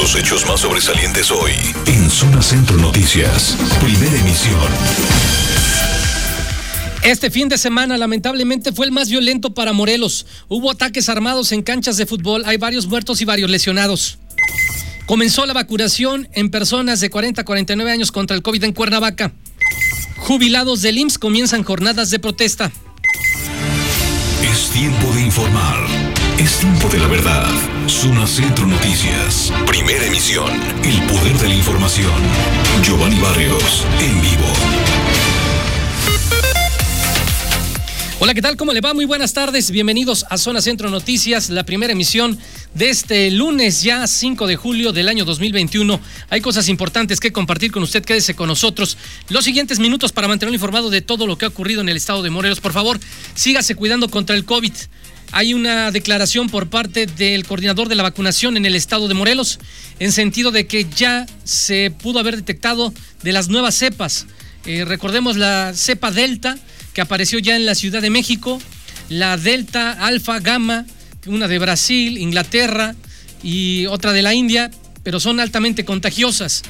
Los hechos más sobresalientes hoy en Zona Centro Noticias. Primera emisión. Este fin de semana lamentablemente fue el más violento para Morelos. Hubo ataques armados en canchas de fútbol, hay varios muertos y varios lesionados. Comenzó la vacunación en personas de 40 a 49 años contra el COVID en Cuernavaca. Jubilados del IMSS comienzan jornadas de protesta. Es tiempo de informar. Es tiempo de la verdad. Zona Centro Noticias. Primera emisión. El poder de la información. Giovanni Barrios. En vivo. Hola, ¿qué tal? ¿Cómo le va? Muy buenas tardes. Bienvenidos a Zona Centro Noticias, la primera emisión de este lunes ya 5 de julio del año 2021. Hay cosas importantes que compartir con usted. Quédese con nosotros. Los siguientes minutos para mantenerlo informado de todo lo que ha ocurrido en el estado de Morelos. Por favor, sígase cuidando contra el COVID. Hay una declaración por parte del coordinador de la vacunación en el estado de Morelos, en sentido de que ya se pudo haber detectado de las nuevas cepas. Eh, recordemos la cepa Delta, que apareció ya en la Ciudad de México, la Delta, Alfa, Gamma, una de Brasil, Inglaterra y otra de la India, pero son altamente contagiosas.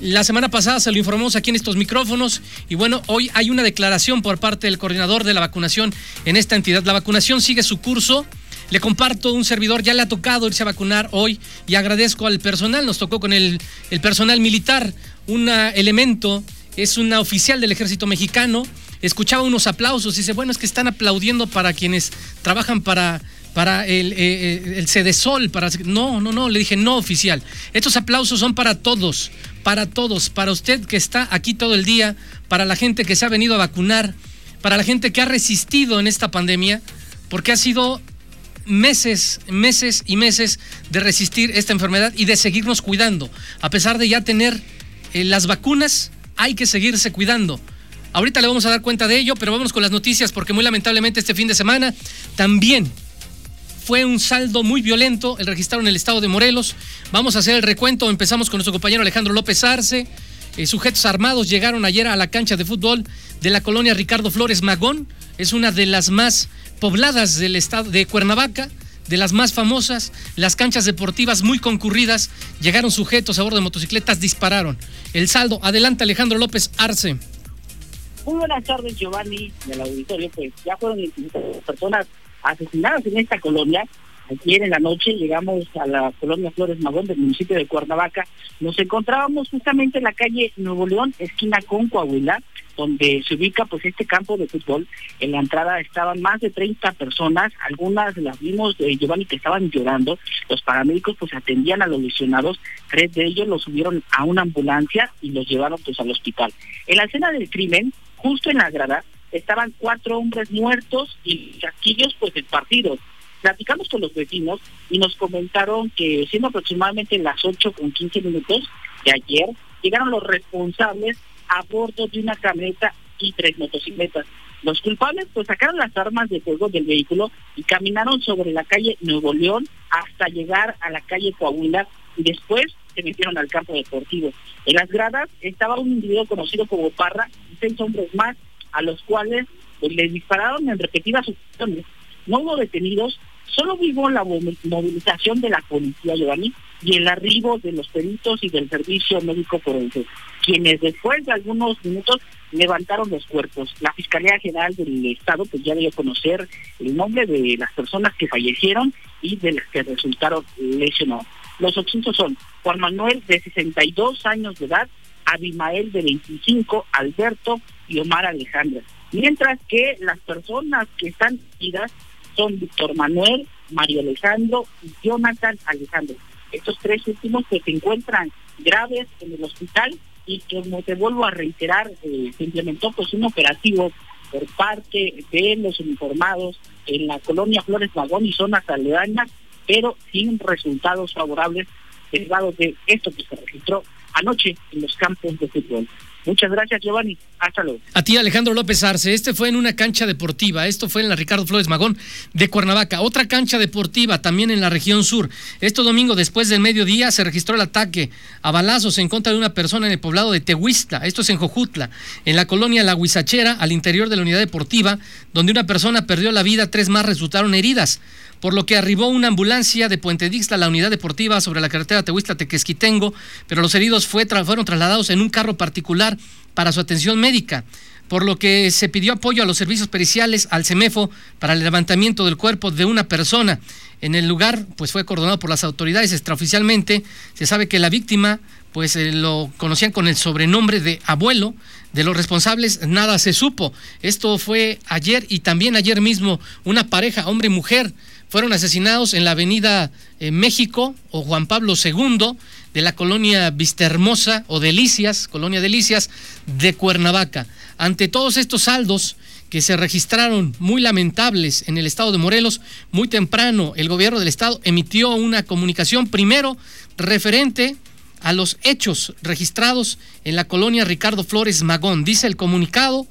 La semana pasada se lo informamos aquí en estos micrófonos y bueno, hoy hay una declaración por parte del coordinador de la vacunación en esta entidad. La vacunación sigue su curso. Le comparto un servidor, ya le ha tocado irse a vacunar hoy y agradezco al personal, nos tocó con el, el personal militar, un elemento, es una oficial del ejército mexicano, escuchaba unos aplausos y dice, bueno, es que están aplaudiendo para quienes trabajan para, para el, eh, eh, el para... No, no, no, le dije, no oficial. Estos aplausos son para todos, para todos, para usted que está aquí todo el día, para la gente que se ha venido a vacunar, para la gente que ha resistido en esta pandemia, porque ha sido meses, meses y meses de resistir esta enfermedad y de seguirnos cuidando. A pesar de ya tener eh, las vacunas, hay que seguirse cuidando. Ahorita le vamos a dar cuenta de ello, pero vamos con las noticias porque muy lamentablemente este fin de semana también fue un saldo muy violento el registrado en el estado de Morelos. Vamos a hacer el recuento. Empezamos con nuestro compañero Alejandro López Arce. Eh, sujetos armados llegaron ayer a la cancha de fútbol de la colonia Ricardo Flores Magón. Es una de las más pobladas del estado de Cuernavaca, de las más famosas. Las canchas deportivas muy concurridas. Llegaron sujetos a bordo de motocicletas, dispararon. El saldo. Adelante Alejandro López Arce. Muy buenas tardes, Giovanni, del auditorio. Pues ya fueron personas asesinadas en esta colonia. Ayer en la noche llegamos a la colonia Flores Magón del municipio de Cuernavaca. Nos encontrábamos justamente en la calle Nuevo León, esquina con Coahuila, donde se ubica pues este campo de fútbol. En la entrada estaban más de 30 personas, algunas las vimos, eh, Giovanni, que estaban llorando. Los paramédicos pues atendían a los lesionados, tres de ellos los subieron a una ambulancia y los llevaron pues al hospital. En la escena del crimen, justo en la grada, estaban cuatro hombres muertos y casquillos pues partido. Platicamos con los vecinos y nos comentaron que siendo aproximadamente las 8 con 15 minutos de ayer, llegaron los responsables a bordo de una camioneta y tres motocicletas. Los culpables pues sacaron las armas de fuego del vehículo y caminaron sobre la calle Nuevo León hasta llegar a la calle Coahuila y después se metieron al campo deportivo. En las gradas estaba un individuo conocido como Parra y seis hombres más a los cuales pues, les dispararon en repetidas ocasiones. No hubo detenidos, solo vivó la movilización de la policía, Giovanni, y el arribo de los peritos y del servicio médico forense, quienes después de algunos minutos levantaron los cuerpos. La Fiscalía General del Estado pues ya dio conocer el nombre de las personas que fallecieron y de las que resultaron lesionados. Los occidentos son Juan Manuel de 62 años de edad, Abimael de 25, Alberto y Omar Alejandra. Mientras que las personas que están heridas son Víctor Manuel, Mario Alejandro y Jonathan Alejandro. Estos tres últimos que se encuentran graves en el hospital y como te vuelvo a reiterar, eh, se implementó pues un operativo por parte de los uniformados en la colonia Flores Vagón y zonas aledañas, pero sin resultados favorables derivados de esto que se registró anoche en los campos de fútbol. Muchas gracias, Giovanni. Hasta. A ti, Alejandro López Arce. Este fue en una cancha deportiva. Esto fue en la Ricardo Flores Magón de Cuernavaca. Otra cancha deportiva también en la región sur. Este domingo, después del mediodía, se registró el ataque a balazos en contra de una persona en el poblado de Tehuistla. Esto es en Jojutla, en la colonia La Huizachera, al interior de la unidad deportiva, donde una persona perdió la vida, tres más resultaron heridas. Por lo que arribó una ambulancia de Puente Dixta a la unidad deportiva sobre la carretera Tehuistla-Tequesquitengo, pero los heridos fueron trasladados en un carro particular para su atención médica por lo que se pidió apoyo a los servicios periciales al CEMEFO para el levantamiento del cuerpo de una persona. En el lugar, pues fue coordinado por las autoridades extraoficialmente. Se sabe que la víctima, pues eh, lo conocían con el sobrenombre de abuelo. De los responsables nada se supo. Esto fue ayer y también ayer mismo una pareja, hombre y mujer, fueron asesinados en la avenida eh, México o Juan Pablo II de la colonia Vistahermosa o Delicias, colonia Delicias de Cuernavaca. Ante todos estos saldos que se registraron muy lamentables en el estado de Morelos, muy temprano el gobierno del estado emitió una comunicación primero referente a los hechos registrados en la colonia Ricardo Flores Magón. Dice el comunicado,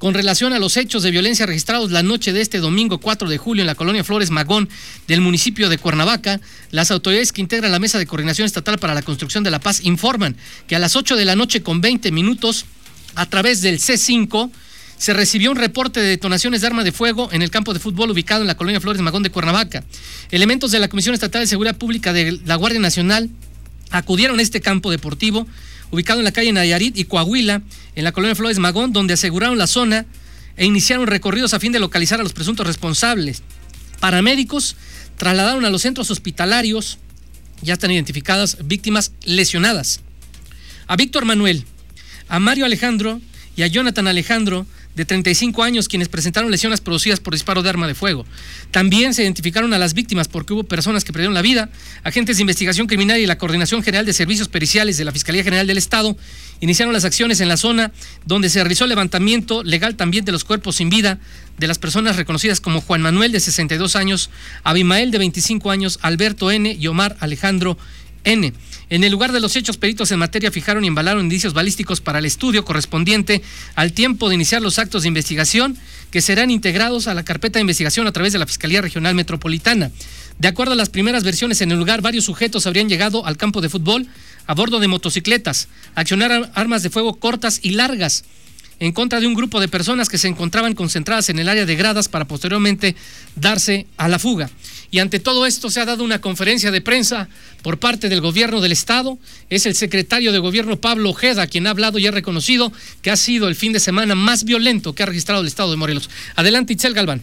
con relación a los hechos de violencia registrados la noche de este domingo 4 de julio en la colonia Flores Magón del municipio de Cuernavaca, las autoridades que integran la Mesa de Coordinación Estatal para la Construcción de la Paz informan que a las 8 de la noche con 20 minutos a través del C5 se recibió un reporte de detonaciones de arma de fuego en el campo de fútbol ubicado en la colonia Flores Magón de Cuernavaca. Elementos de la Comisión Estatal de Seguridad Pública de la Guardia Nacional acudieron a este campo deportivo ubicado en la calle Nayarit y Coahuila, en la colonia Flores Magón, donde aseguraron la zona e iniciaron recorridos a fin de localizar a los presuntos responsables. Paramédicos trasladaron a los centros hospitalarios, ya están identificadas víctimas lesionadas. A Víctor Manuel, a Mario Alejandro y a Jonathan Alejandro, de 35 años, quienes presentaron lesiones producidas por disparo de arma de fuego. También se identificaron a las víctimas porque hubo personas que perdieron la vida. Agentes de investigación criminal y la Coordinación General de Servicios Periciales de la Fiscalía General del Estado iniciaron las acciones en la zona donde se realizó el levantamiento legal también de los cuerpos sin vida de las personas reconocidas como Juan Manuel de 62 años, Abimael de 25 años, Alberto N. y Omar Alejandro N. En el lugar de los hechos, peritos en materia fijaron y embalaron indicios balísticos para el estudio correspondiente al tiempo de iniciar los actos de investigación que serán integrados a la carpeta de investigación a través de la Fiscalía Regional Metropolitana. De acuerdo a las primeras versiones en el lugar, varios sujetos habrían llegado al campo de fútbol a bordo de motocicletas, accionar armas de fuego cortas y largas en contra de un grupo de personas que se encontraban concentradas en el área de gradas para posteriormente darse a la fuga. Y ante todo esto se ha dado una conferencia de prensa por parte del gobierno del estado. Es el secretario de gobierno Pablo Ojeda quien ha hablado y ha reconocido que ha sido el fin de semana más violento que ha registrado el estado de Morelos. Adelante, Itzel Galván.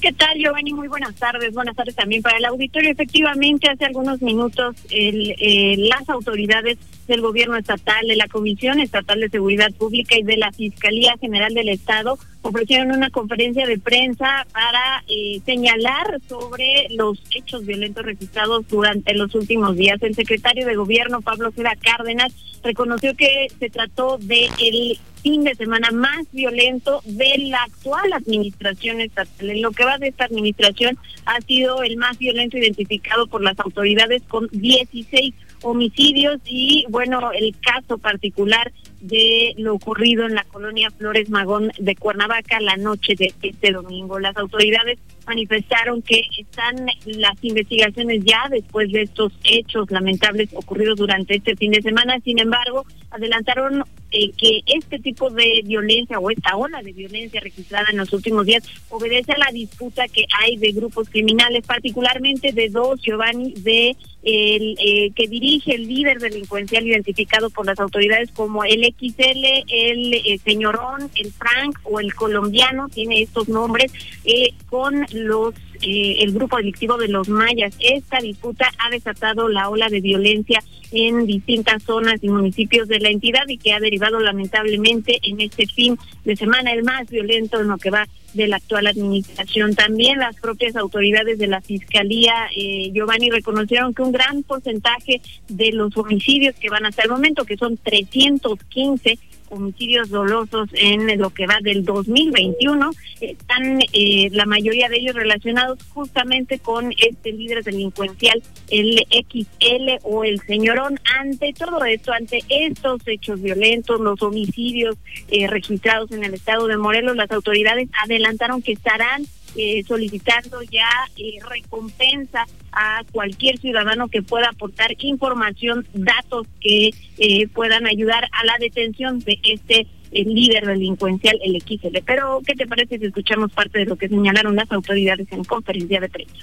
¿Qué tal, Giovanni? Muy buenas tardes. Buenas tardes también para el auditorio. Efectivamente, hace algunos minutos el, eh, las autoridades del gobierno estatal, de la Comisión Estatal de Seguridad Pública y de la Fiscalía General del Estado ofrecieron una conferencia de prensa para eh, señalar sobre los hechos violentos registrados durante los últimos días. El secretario de Gobierno, Pablo Cera Cárdenas, reconoció que se trató de el fin de semana más violento de la actual administración estatal. En lo que va de esta administración ha sido el más violento identificado por las autoridades con 16 homicidios y bueno, el caso particular de lo ocurrido en la colonia Flores Magón de Cuernavaca la noche de este domingo. Las autoridades manifestaron que están las investigaciones ya después de estos hechos lamentables ocurridos durante este fin de semana. Sin embargo, adelantaron eh, que este tipo de violencia o esta ola de violencia registrada en los últimos días obedece a la disputa que hay de grupos criminales, particularmente de dos, Giovanni, de el eh, que dirige el líder delincuencial identificado por las autoridades como el XL, el eh, señorón, el Frank o el colombiano, tiene estos nombres, eh, con los eh, el grupo delictivo de los mayas. Esta disputa ha desatado la ola de violencia en distintas zonas y municipios de la entidad y que ha derivado lamentablemente en este fin de semana el más violento en lo que va de la actual administración. También las propias autoridades de la Fiscalía, eh, Giovanni, reconocieron que un gran porcentaje de los homicidios que van hasta el momento, que son 315, homicidios dolosos en lo que va del 2021. Están eh, la mayoría de ellos relacionados justamente con este líder delincuencial, el XL o el señorón. Ante todo esto, ante estos hechos violentos, los homicidios eh, registrados en el estado de Morelos, las autoridades adelantaron que estarán eh, solicitando ya eh, recompensa a cualquier ciudadano que pueda aportar información, datos que eh, puedan ayudar a la detención de este líder delincuencial, el XL. Pero, ¿qué te parece si escuchamos parte de lo que señalaron las autoridades en conferencia de prensa?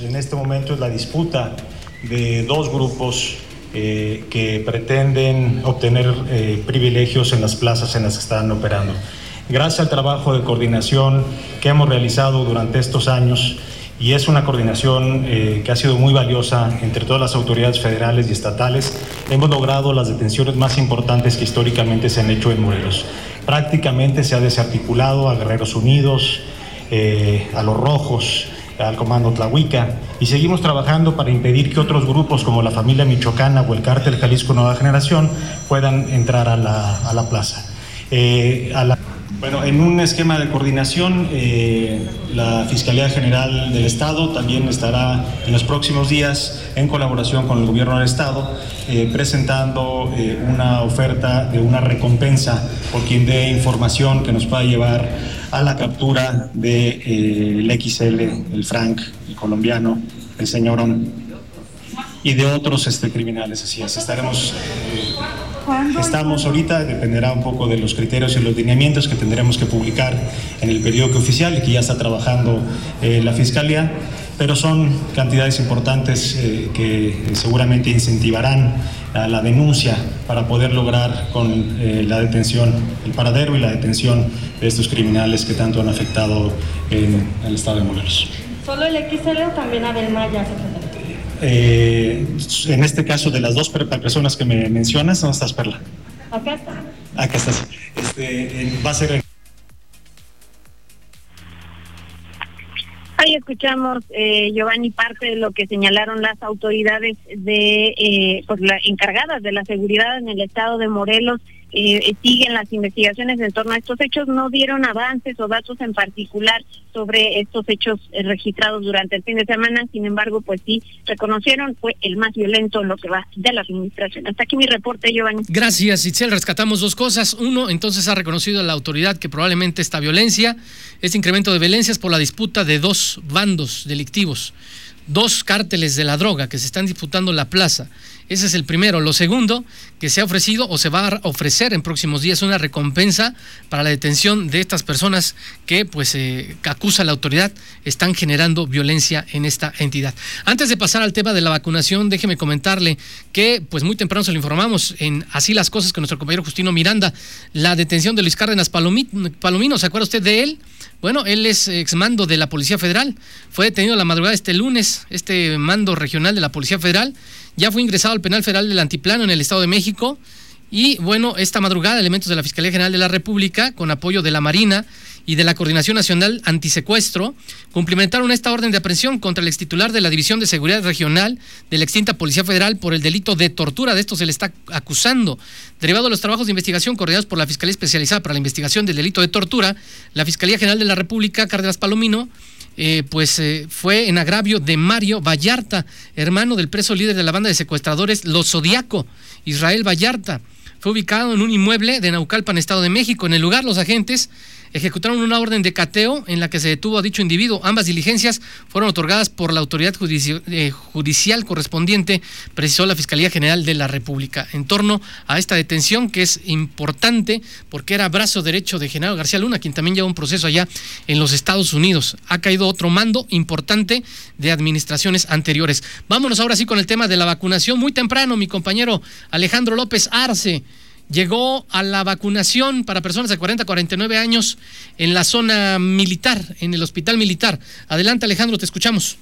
En este momento es la disputa de dos grupos que pretenden obtener privilegios en las plazas en las que están operando. Gracias al trabajo de coordinación que hemos realizado durante estos años, y es una coordinación eh, que ha sido muy valiosa entre todas las autoridades federales y estatales. Hemos logrado las detenciones más importantes que históricamente se han hecho en Morelos. Prácticamente se ha desarticulado a Guerreros Unidos, eh, a los Rojos, al Comando Tlahuica y seguimos trabajando para impedir que otros grupos como la familia Michoacana o el cártel Jalisco Nueva Generación puedan entrar a la, a la plaza. Eh, a la bueno, en un esquema de coordinación, eh, la Fiscalía General del Estado también estará en los próximos días, en colaboración con el Gobierno del Estado, eh, presentando eh, una oferta de una recompensa por quien dé información que nos pueda llevar a la captura del de, XL, el Frank, el colombiano, el señorón y de otros este, criminales. Así es, estaremos Estamos ahorita, dependerá un poco de los criterios y los lineamientos que tendremos que publicar en el periódico oficial y que ya está trabajando eh, la Fiscalía, pero son cantidades importantes eh, que seguramente incentivarán a la denuncia para poder lograr con eh, la detención, el paradero y la detención de estos criminales que tanto han afectado en el estado de Morelos. ¿Solo el XL o también Abel Maya, eh, en este caso, de las dos personas que me mencionas, ¿dónde estás, Perla? Acá está. Acá estás. Este, va a ser. Ahí escuchamos, eh, Giovanni, parte de lo que señalaron las autoridades de, eh, pues, la, encargadas de la seguridad en el estado de Morelos eh, siguen las investigaciones en torno a estos hechos, no dieron avances o datos en particular sobre estos hechos eh, registrados durante el fin de semana, sin embargo, pues sí, reconocieron, fue el más violento en lo que va de la administración. Hasta aquí mi reporte, Giovanni. Gracias, Itzel. Rescatamos dos cosas. Uno, entonces ha reconocido a la autoridad que probablemente esta violencia, este incremento de violencia es por la disputa de dos bandos delictivos dos cárteles de la droga que se están disputando la plaza. Ese es el primero. Lo segundo, que se ha ofrecido o se va a ofrecer en próximos días una recompensa para la detención de estas personas que, pues, eh, acusa la autoridad, están generando violencia en esta entidad. Antes de pasar al tema de la vacunación, déjeme comentarle que, pues, muy temprano se lo informamos en Así las cosas con nuestro compañero Justino Miranda, la detención de Luis Cárdenas Palomino, ¿se acuerda usted de él? Bueno, él es exmando de la Policía Federal. Fue detenido la madrugada este lunes, este mando regional de la Policía Federal. Ya fue ingresado al penal federal del Antiplano en el Estado de México. Y bueno, esta madrugada elementos de la Fiscalía General de la República, con apoyo de la Marina y de la Coordinación Nacional Antisecuestro, cumplimentaron esta orden de aprehensión contra el extitular de la División de Seguridad Regional de la extinta Policía Federal por el delito de tortura. De esto se le está acusando. Derivado de los trabajos de investigación coordinados por la Fiscalía Especializada para la Investigación del Delito de Tortura, la Fiscalía General de la República, Cárdenas Palomino, eh, pues eh, fue en agravio de Mario Vallarta, hermano del preso líder de la banda de secuestradores Los Zodiaco, Israel Vallarta fue ubicado en un inmueble de Naucalpan, Estado de México. En el lugar, los agentes ejecutaron una orden de cateo en la que se detuvo a dicho individuo. Ambas diligencias fueron otorgadas por la autoridad eh, judicial correspondiente, precisó la Fiscalía General de la República, en torno a esta detención que es importante porque era brazo derecho de Genaro García Luna, quien también lleva un proceso allá en los Estados Unidos. Ha caído otro mando importante de administraciones anteriores. Vámonos ahora sí con el tema de la vacunación. Muy temprano, mi compañero Alejandro López Arce llegó a la vacunación para personas de 40 a 49 años en la zona militar, en el hospital militar. Adelante Alejandro, te escuchamos.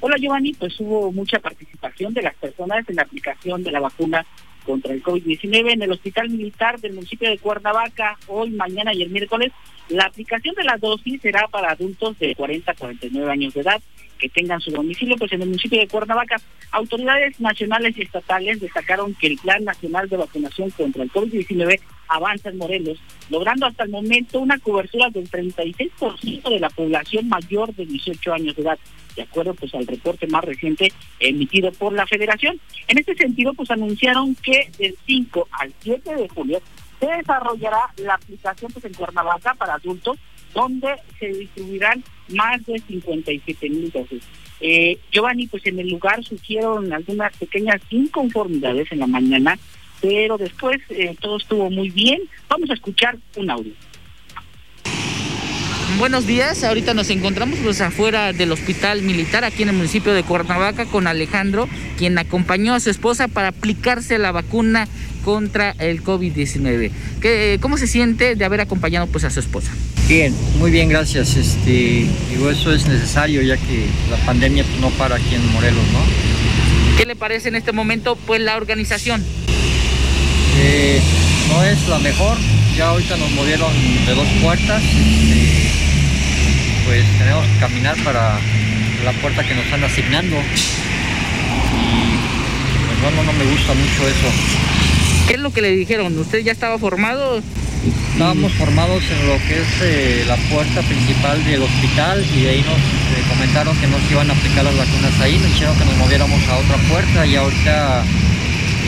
Hola Giovanni, pues hubo mucha participación de las personas en la aplicación de la vacuna contra el COVID-19 en el hospital militar del municipio de Cuernavaca hoy, mañana y el miércoles. La aplicación de la dosis será para adultos de 40 a 49 años de edad tengan su domicilio pues en el municipio de Cuernavaca. Autoridades nacionales y estatales destacaron que el Plan Nacional de Vacunación contra el COVID-19 avanza en Morelos, logrando hasta el momento una cobertura del 36% de la población mayor de 18 años de edad, de acuerdo pues al reporte más reciente emitido por la Federación. En este sentido, pues anunciaron que del 5 al 7 de julio se desarrollará la aplicación pues en Cuernavaca para adultos donde se distribuirán más de 57 mil dosis. Eh, Giovanni, pues en el lugar surgieron algunas pequeñas inconformidades en la mañana pero después eh, todo estuvo muy bien. Vamos a escuchar un audio. Buenos días, ahorita nos encontramos pues afuera del hospital militar aquí en el municipio de Cuernavaca con Alejandro, quien acompañó a su esposa para aplicarse la vacuna contra el COVID-19. ¿Cómo se siente de haber acompañado pues a su esposa? Bien, muy bien, gracias. Este, digo, eso es necesario ya que la pandemia pues, no para aquí en Morelos, ¿no? ¿Qué le parece en este momento pues la organización? Eh, no es la mejor, ya ahorita nos movieron de dos puertas. Este, pues tenemos que caminar para la puerta que nos están asignando. Y pues bueno, no me gusta mucho eso. ¿Qué es lo que le dijeron? ¿Usted ya estaba formado? Estábamos formados en lo que es eh, la puerta principal del hospital y de ahí nos eh, comentaron que nos iban a aplicar las vacunas ahí, nos dijeron que nos moviéramos a otra puerta y ahorita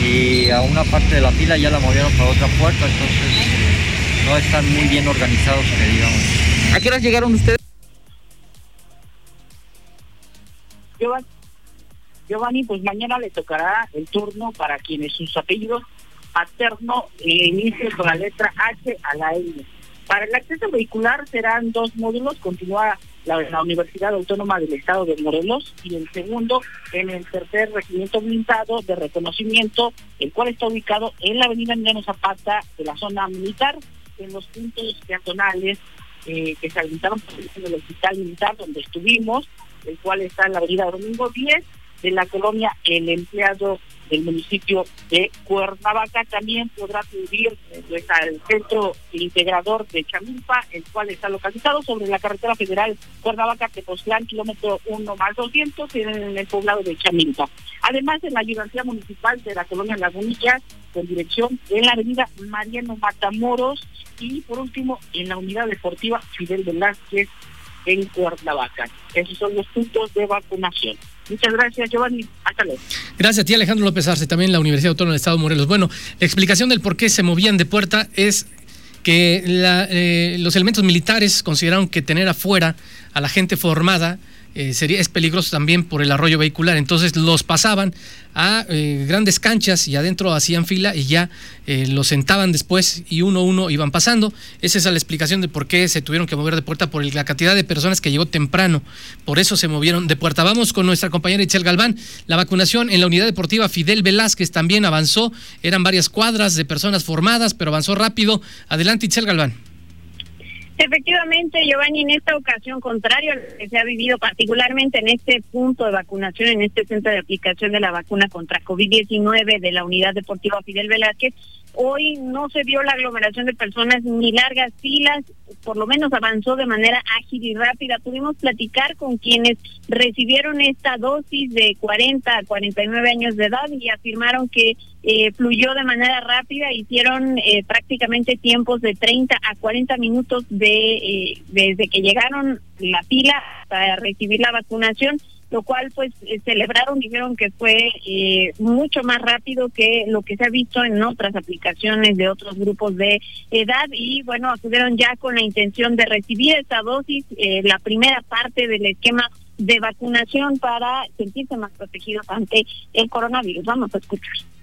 y a una parte de la fila ya la movieron para otra puerta, entonces no están muy bien organizados, que digamos. ¿A qué horas llegaron ustedes? Giovanni, pues mañana le tocará el turno para quienes sus apellidos paterno e inicien con la letra H a la N. Para el acceso vehicular serán dos módulos, continúa la, Universidad Autónoma del Estado de Morelos y el segundo en el tercer regimiento blindado de reconocimiento, el cual está ubicado en la avenida Emiliano Zapata de la zona militar, en los puntos peatonales eh, que se habilitaron por el hospital militar donde estuvimos, el cual está en la avenida Domingo 10 de la colonia El Empleado del municipio de Cuernavaca. También podrá subir pues, al centro integrador de Chamilpa, el cual está localizado sobre la carretera federal Cuernavaca-Tepoztlán, kilómetro 1 más 200, en el poblado de Chamilpa. Además, en la ayudancia municipal de la colonia Lagunilla, con dirección en la avenida Mariano Matamoros, y por último, en la unidad deportiva Fidel Velázquez, en Cuernavaca. Esos son los puntos de vacunación. Muchas gracias, Giovanni. Hasta luego. Gracias a ti, Alejandro López Arce, también la Universidad Autónoma del Estado de Morelos. Bueno, la explicación del por qué se movían de puerta es que eh, los elementos militares consideraron que tener afuera a la gente formada eh, sería, es peligroso también por el arroyo vehicular. Entonces los pasaban a eh, grandes canchas y adentro hacían fila y ya eh, los sentaban después y uno a uno iban pasando. Esa es la explicación de por qué se tuvieron que mover de puerta por la cantidad de personas que llegó temprano. Por eso se movieron de puerta. Vamos con nuestra compañera Itzel Galván. La vacunación en la unidad deportiva Fidel Velázquez también avanzó. Eran varias cuadras de personas formadas, pero avanzó rápido. Adelante, Itzel Galván. Efectivamente, Giovanni, en esta ocasión, contrario a lo que se ha vivido particularmente en este punto de vacunación, en este centro de aplicación de la vacuna contra COVID-19 de la Unidad Deportiva Fidel Velázquez, Hoy no se vio la aglomeración de personas ni largas filas, por lo menos avanzó de manera ágil y rápida. Pudimos platicar con quienes recibieron esta dosis de 40 a 49 años de edad y afirmaron que eh, fluyó de manera rápida, hicieron eh, prácticamente tiempos de 30 a 40 minutos de eh, desde que llegaron la fila para recibir la vacunación lo cual pues eh, celebraron, dijeron que fue eh, mucho más rápido que lo que se ha visto en otras aplicaciones de otros grupos de edad y bueno, acudieron ya con la intención de recibir esta dosis, la primera parte del esquema de vacunación para sentirse más protegidos ante el coronavirus. Vamos a escuchar.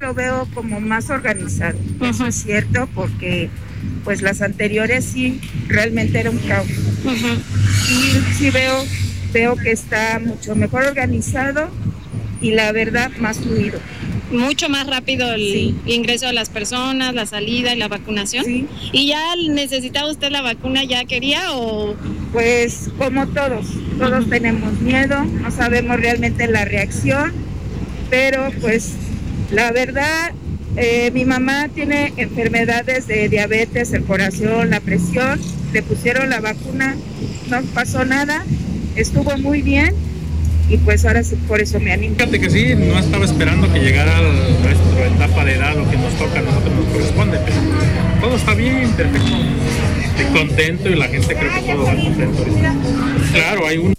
Lo veo como más organizado, eso es cierto, porque pues las anteriores sí realmente era un caos. Y sí veo veo que está mucho mejor organizado y la verdad más fluido. Mucho más rápido el ingreso de las personas, la salida y la vacunación. Sí. ¿Y ya necesitaba usted la vacuna? ¿Ya quería o...? Pues como todos, todos tenemos miedo, no sabemos realmente la reacción, pero pues la verdad, eh, mi mamá tiene enfermedades de diabetes, el corazón, la presión, le pusieron la vacuna, no pasó nada estuvo muy bien y pues ahora sí, por eso me animo. Fíjate que sí, no estaba esperando que llegara nuestra etapa de edad, lo que nos toca a nosotros nos corresponde, pero todo está bien, perfecto. Estoy contento y la gente creo que todo va contento. Claro, hay un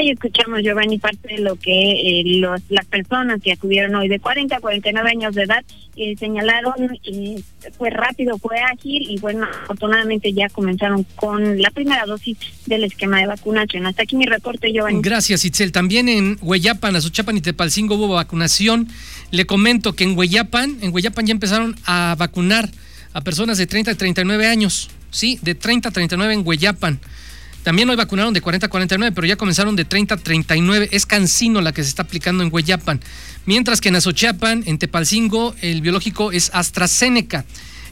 Ahí escuchamos, Giovanni, parte de lo que eh, los, las personas que acudieron hoy de 40 a 49 años de edad eh, señalaron, eh, fue rápido, fue ágil y bueno, afortunadamente ya comenzaron con la primera dosis del esquema de vacunación. Hasta aquí mi reporte, Giovanni. Gracias, Itzel. También en Hueyapan, Azuchapan y Tepalcingo hubo vacunación. Le comento que en Hueyapan, en Hueyapan ya empezaron a vacunar a personas de 30 a 39 años. Sí, de 30 a 39 en Hueyapan. También hoy vacunaron de 40 a 49, pero ya comenzaron de 30 a 39. Es Cancino la que se está aplicando en Hueyapan. Mientras que en Azochapan, en Tepalcingo, el biológico es AstraZeneca.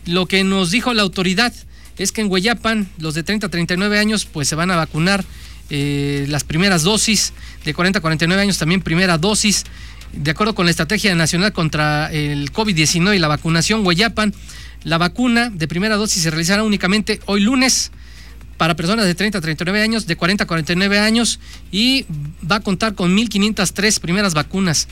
Lo que nos dijo la autoridad es que en Hueyapan, los de 30 a 39 años, pues se van a vacunar eh, las primeras dosis. De 40 a 49 años también primera dosis. De acuerdo con la Estrategia Nacional contra el COVID-19 y la vacunación, Hueyapan, la vacuna de primera dosis se realizará únicamente hoy lunes para personas de 30 a 39 años, de 40 a 49 años y va a contar con 1.503 primeras vacunas.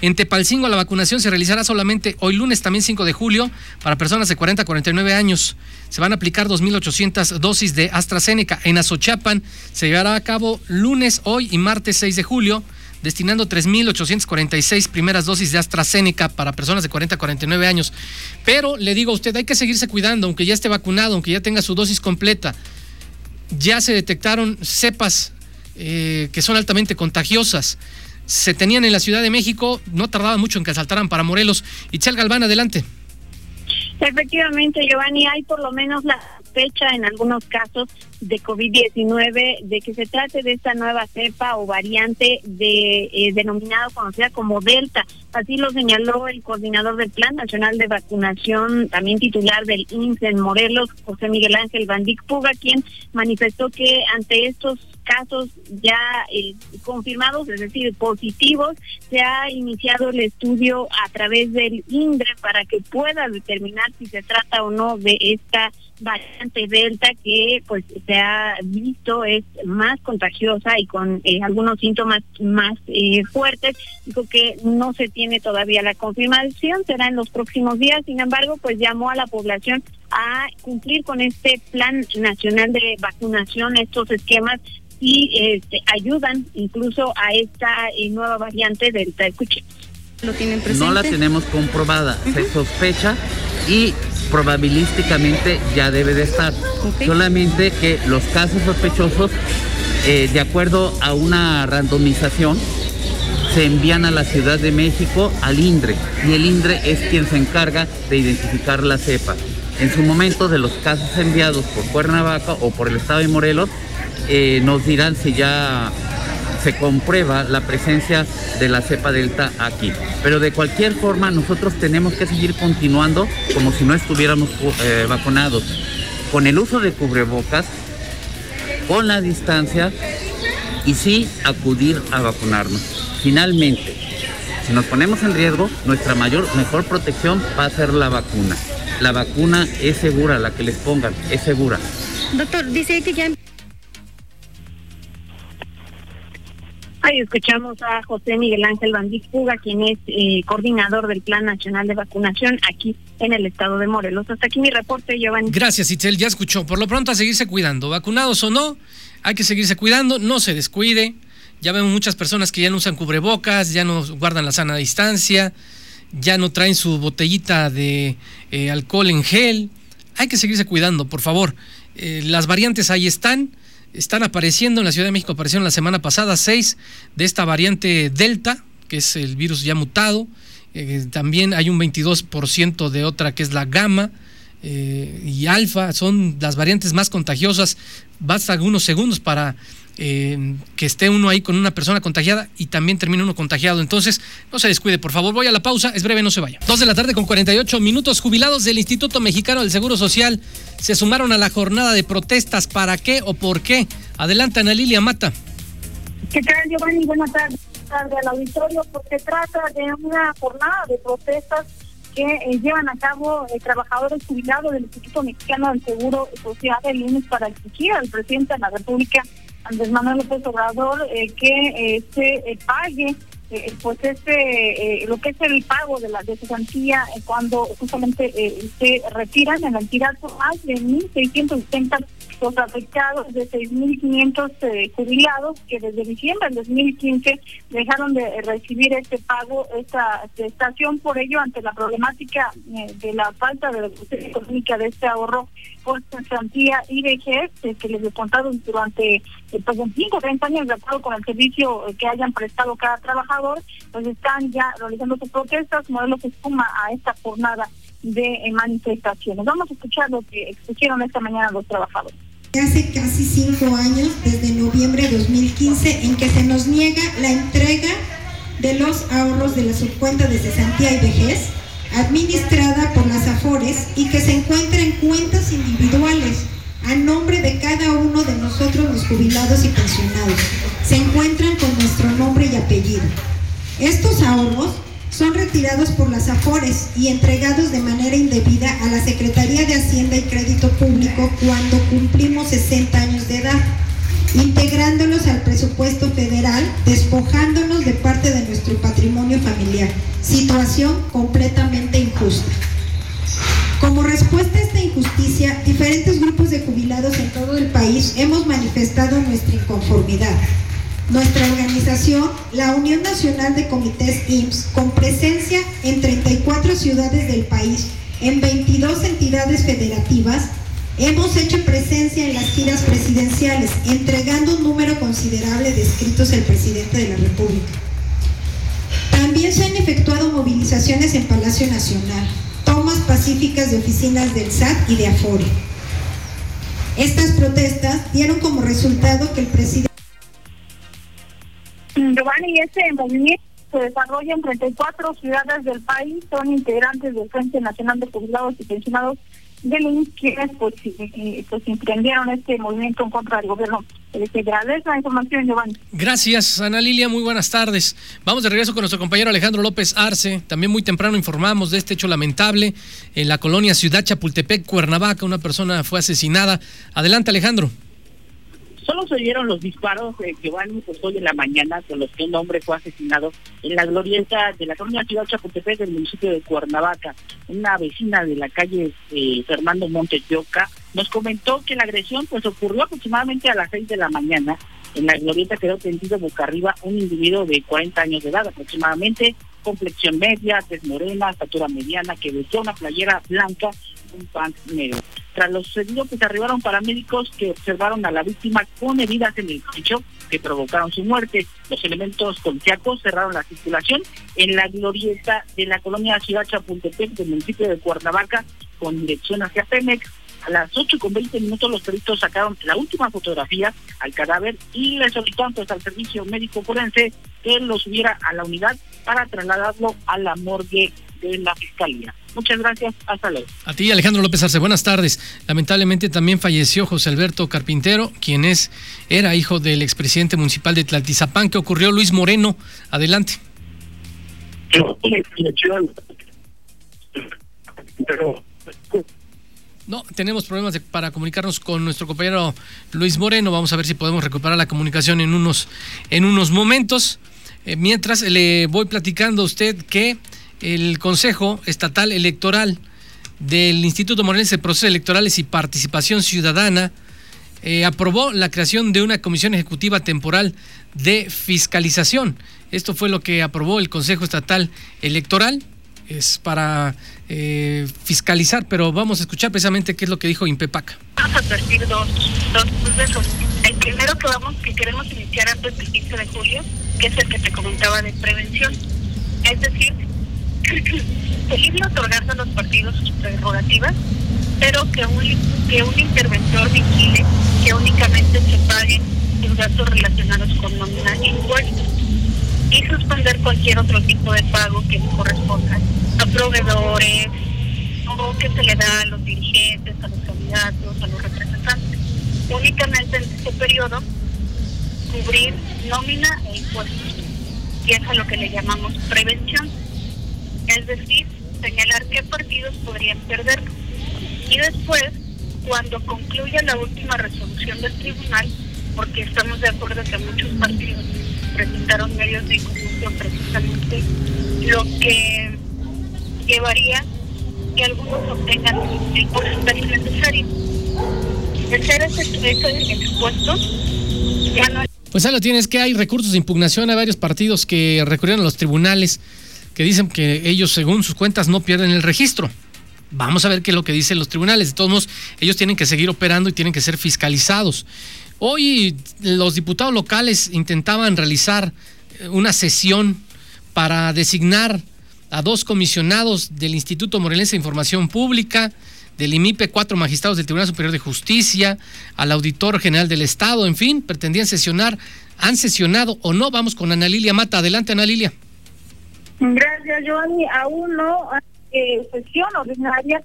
En Tepalcingo la vacunación se realizará solamente hoy lunes, también 5 de julio, para personas de 40 a 49 años. Se van a aplicar 2.800 dosis de AstraZeneca. En Azochapan se llevará a cabo lunes, hoy y martes 6 de julio, destinando 3.846 primeras dosis de AstraZeneca para personas de 40 a 49 años. Pero le digo a usted, hay que seguirse cuidando, aunque ya esté vacunado, aunque ya tenga su dosis completa ya se detectaron cepas eh, que son altamente contagiosas. Se tenían en la Ciudad de México, no tardaba mucho en que saltaran para Morelos. Itzel Galván, adelante. Efectivamente, Giovanni, hay por lo menos la fecha en algunos casos de COVID-19 de que se trate de esta nueva cepa o variante de eh, denominado conocida como Delta. Así lo señaló el coordinador del Plan Nacional de Vacunación, también titular del INSE en Morelos, José Miguel Ángel Bandic Puga, quien manifestó que ante estos casos ya eh, confirmados, es decir, positivos, se ha iniciado el estudio a través del INDRE para que pueda determinar si se trata o no de esta variante Delta que pues se ha visto es más contagiosa y con eh, algunos síntomas más eh, fuertes. Dijo que no se tiene todavía la confirmación, será en los próximos días. Sin embargo, pues llamó a la población a cumplir con este plan nacional de vacunación, estos esquemas y este, ayudan incluso a esta eh, nueva variante Delta. Escuchemos. ¿Lo tienen presente? No la tenemos comprobada, se sospecha y probabilísticamente ya debe de estar. Solamente que los casos sospechosos, eh, de acuerdo a una randomización, se envían a la Ciudad de México al INDRE y el INDRE es quien se encarga de identificar la cepa. En su momento de los casos enviados por Cuernavaca o por el estado de Morelos, eh, nos dirán si ya se comprueba la presencia de la cepa delta aquí. Pero de cualquier forma nosotros tenemos que seguir continuando como si no estuviéramos eh, vacunados, con el uso de cubrebocas, con la distancia y sí acudir a vacunarnos. Finalmente, si nos ponemos en riesgo, nuestra mayor, mejor protección va a ser la vacuna. La vacuna es segura, la que les pongan, es segura. Doctor, dice que ya Ahí escuchamos a José Miguel Ángel Bandiz Puga, quien es eh, coordinador del Plan Nacional de Vacunación aquí en el estado de Morelos. Hasta aquí mi reporte, Giovanni. Gracias, Itzel. Ya escuchó. Por lo pronto, a seguirse cuidando. Vacunados o no, hay que seguirse cuidando. No se descuide. Ya vemos muchas personas que ya no usan cubrebocas, ya no guardan la sana distancia, ya no traen su botellita de eh, alcohol en gel. Hay que seguirse cuidando, por favor. Eh, las variantes ahí están están apareciendo en la Ciudad de México, aparecieron la semana pasada seis de esta variante Delta, que es el virus ya mutado. Eh, también hay un 22% de otra que es la gamma y alfa, son las variantes más contagiosas. Basta algunos segundos para eh, que esté uno ahí con una persona contagiada y también termina uno contagiado. Entonces, no se descuide, por favor. Voy a la pausa, es breve, no se vaya. Dos de la tarde con 48 minutos. Jubilados del Instituto Mexicano del Seguro Social se sumaron a la jornada de protestas. ¿Para qué o por qué? Adelanta, Ana Lilia Mata. ¿Qué tal, Giovanni? Buenas tardes al auditorio. Porque trata de una jornada de protestas que eh, llevan a cabo eh, trabajadores jubilados del Instituto Mexicano del Seguro Social el lunes para exigir al presidente de la República Andrés Manuel López Obrador eh, que eh, se eh, pague pues este, lo que es el pago de la de cesantía eh, cuando justamente se retiran en la entidad más de 1.670 los afectados de 6.500 eh, jubilados que desde diciembre del 2015 dejaron de recibir este pago, esta prestación, por ello ante la problemática de la falta de recursos económica de este ahorro por cesantía y vejez eh, que les descontaron durante eh, pues 25 30 años de acuerdo con el servicio que hayan prestado cada trabajador, pues están ya realizando sus protestas, modelos se suma a esta jornada de manifestaciones. Vamos a escuchar lo que expusieron esta mañana los trabajadores. Hace casi cinco años, desde noviembre de 2015, en que se nos niega la entrega de los ahorros de la subcuenta de cesantía y vejez, administrada por las AFORES y que se encuentra en cuentas individuales a nombre de cada uno de nosotros los jubilados y pensionados. Se encuentran con nuestro nombre y apellido. Estos ahorros son retirados por las AFORES y entregados de manera indebida a la Secretaría de Hacienda y Crédito Público cuando cumplimos 60 años de edad, integrándolos al presupuesto federal, despojándonos de parte de nuestro patrimonio familiar. Situación completamente injusta. Como respuesta a esta injusticia, diferentes grupos de jubilados en todo el país hemos manifestado nuestra inconformidad nuestra organización, la Unión Nacional de Comités IMSS, con presencia en 34 ciudades del país, en 22 entidades federativas, hemos hecho presencia en las giras presidenciales, entregando un número considerable de escritos al presidente de la República. También se han efectuado movilizaciones en Palacio Nacional, tomas pacíficas de oficinas del SAT y de Afore. Estas protestas dieron como resultado que el presidente Giovanni, este movimiento se desarrolla en 34 ciudades del país, son integrantes del Frente Nacional de Jubilados y Pensionados INS, quienes pues, pues emprendieron este movimiento en contra del gobierno. Es la información. Gracias, Ana Lilia, muy buenas tardes. Vamos de regreso con nuestro compañero Alejandro López Arce. También muy temprano informamos de este hecho lamentable en la colonia Ciudad Chapultepec, Cuernavaca. Una persona fue asesinada. Adelante, Alejandro. Solo se oyeron los disparos que van pues, hoy en la mañana con los que un hombre fue asesinado en la glorieta de la colonia Ciudad Chapultepec del municipio de Cuernavaca. Una vecina de la calle eh, Fernando Montes nos comentó que la agresión pues ocurrió aproximadamente a las 6 de la mañana. En la glorieta quedó tendido boca arriba un individuo de 40 años de edad aproximadamente, complexión media, tez morena, estatura mediana, que vestía una playera blanca un pan negro. Tras los sucedido, pues arribaron paramédicos que observaron a la víctima con heridas en el pecho que provocaron su muerte. Los elementos policíacos cerraron la circulación en la glorieta de la colonia Ciudad Chapultepec del municipio de Cuernavaca con dirección hacia Pemex. A las 8 con 20 minutos los peritos sacaron la última fotografía al cadáver y le solicitaron pues, al servicio médico forense que lo subiera a la unidad para trasladarlo a la morgue de la fiscalía. Muchas gracias, hasta luego. A ti, Alejandro López Arce, buenas tardes. Lamentablemente también falleció José Alberto Carpintero, quien es, era hijo del expresidente municipal de Tlaltizapán. ¿Qué ocurrió, Luis Moreno? Adelante. No, tenemos problemas para comunicarnos con nuestro compañero Luis Moreno. Vamos a ver si podemos recuperar la comunicación en unos, en unos momentos. Eh, mientras le voy platicando a usted que el Consejo Estatal Electoral del Instituto Morelense de Procesos Electorales y Participación Ciudadana eh, aprobó la creación de una comisión ejecutiva temporal de fiscalización. Esto fue lo que aprobó el Consejo Estatal Electoral. Es para eh, fiscalizar, pero vamos a escuchar precisamente qué es lo que dijo Impepac. Vamos a advertir dos, dos procesos. El primero que, vamos, que queremos iniciar antes del 15 de julio, que es el que te comentaba de prevención. Es decir, libre otorgarse a los partidos sus prerrogativas, pero que un, que un interventor vigile que únicamente se paguen los gastos relacionados con nómina e impuestos y suspender cualquier otro tipo de pago que le corresponda a proveedores o que se le da a los dirigentes, a los candidatos, a los representantes. Únicamente en este periodo cubrir nómina e impuestos. Y es a lo que le llamamos prevención es decir, señalar qué partidos podrían perder. Y después, cuando concluya la última resolución del tribunal, porque estamos de acuerdo que muchos partidos presentaron medios de son precisamente lo que llevaría que algunos obtengan el porcentaje necesario. De ese, supuesto, ya no pues ahí lo tienes, que hay recursos de impugnación, hay varios partidos que recurrieron a los tribunales que dicen que ellos, según sus cuentas, no pierden el registro. Vamos a ver qué es lo que dicen los tribunales. De todos modos, ellos tienen que seguir operando y tienen que ser fiscalizados. Hoy los diputados locales intentaban realizar eh, una sesión para designar a dos comisionados del Instituto Morelense de Información Pública, del IMIPE, cuatro magistrados del Tribunal Superior de Justicia, al auditor general del Estado, en fin, pretendían sesionar, han sesionado o no. Vamos con Ana Lilia Mata. Adelante, Ana Lilia. Gracias, Joanny. Aún no eh, sesión ordinaria.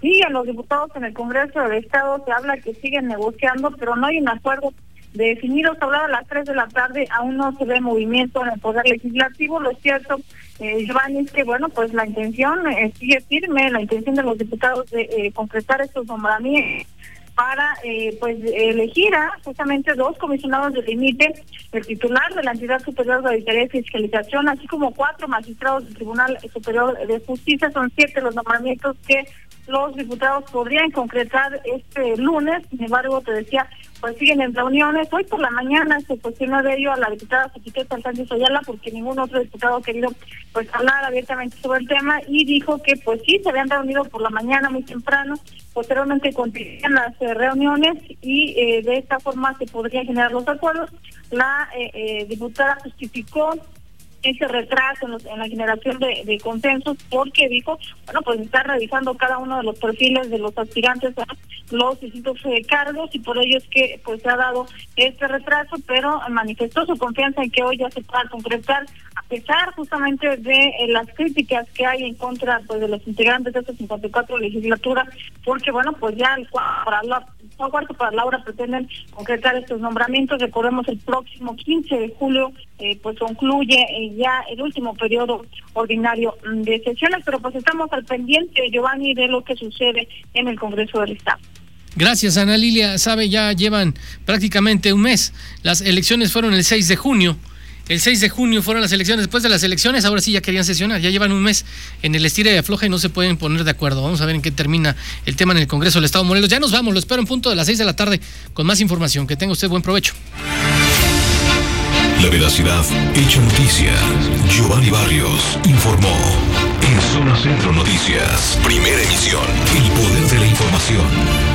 Siguen los diputados en el Congreso del Estado, se habla que siguen negociando, pero no hay un acuerdo definido. Se hablaba a las 3 de la tarde, aún no se ve movimiento en el Poder Legislativo. Lo cierto eh, Giovanni, es que bueno, pues la intención eh, sigue firme, la intención de los diputados de eh, concretar estos nombramientos para eh, pues elegir a justamente dos comisionados de límite, el titular de la entidad superior de auditoría y fiscalización, así como cuatro magistrados del Tribunal Superior de Justicia, son siete los nombramientos que los diputados podrían concretar este lunes, sin embargo te decía pues siguen en reuniones. Hoy por la mañana se cuestionó de ello a la diputada Sotiqueta Sánchez Ayala porque ningún otro diputado ha querido pues hablar abiertamente sobre el tema y dijo que pues sí, se habían reunido por la mañana muy temprano, posteriormente continúan las eh, reuniones y eh, de esta forma se podrían generar los acuerdos. La eh, diputada justificó ese retraso en, la generación de, consensos porque dijo, bueno, pues está revisando cada uno de los perfiles de los aspirantes a los distintos eh, cargos y por ello es que pues se ha dado este retraso, pero manifestó su confianza en que hoy ya se pueda concretar pesar justamente de eh, las críticas que hay en contra pues de los integrantes de esta 54 legislatura, porque bueno, pues ya el para la, cuarto para Laura pretenden concretar estos nombramientos. Recordemos el próximo 15 de julio eh, pues concluye eh, ya el último periodo ordinario mm, de sesiones, pero pues estamos al pendiente, Giovanni, de lo que sucede en el Congreso del Estado. Gracias, Ana Lilia. Sabe, ya llevan prácticamente un mes. Las elecciones fueron el 6 de junio. El 6 de junio fueron las elecciones. Después de las elecciones, ahora sí ya querían sesionar. Ya llevan un mes en el estira y afloja y no se pueden poner de acuerdo. Vamos a ver en qué termina el tema en el Congreso del Estado Morelos. Ya nos vamos, lo espero en punto de las 6 de la tarde con más información. Que tenga usted buen provecho. La veracidad hecha noticia. Giovanni Barrios informó. En Zona Centro Noticias, primera emisión. El poder de la información.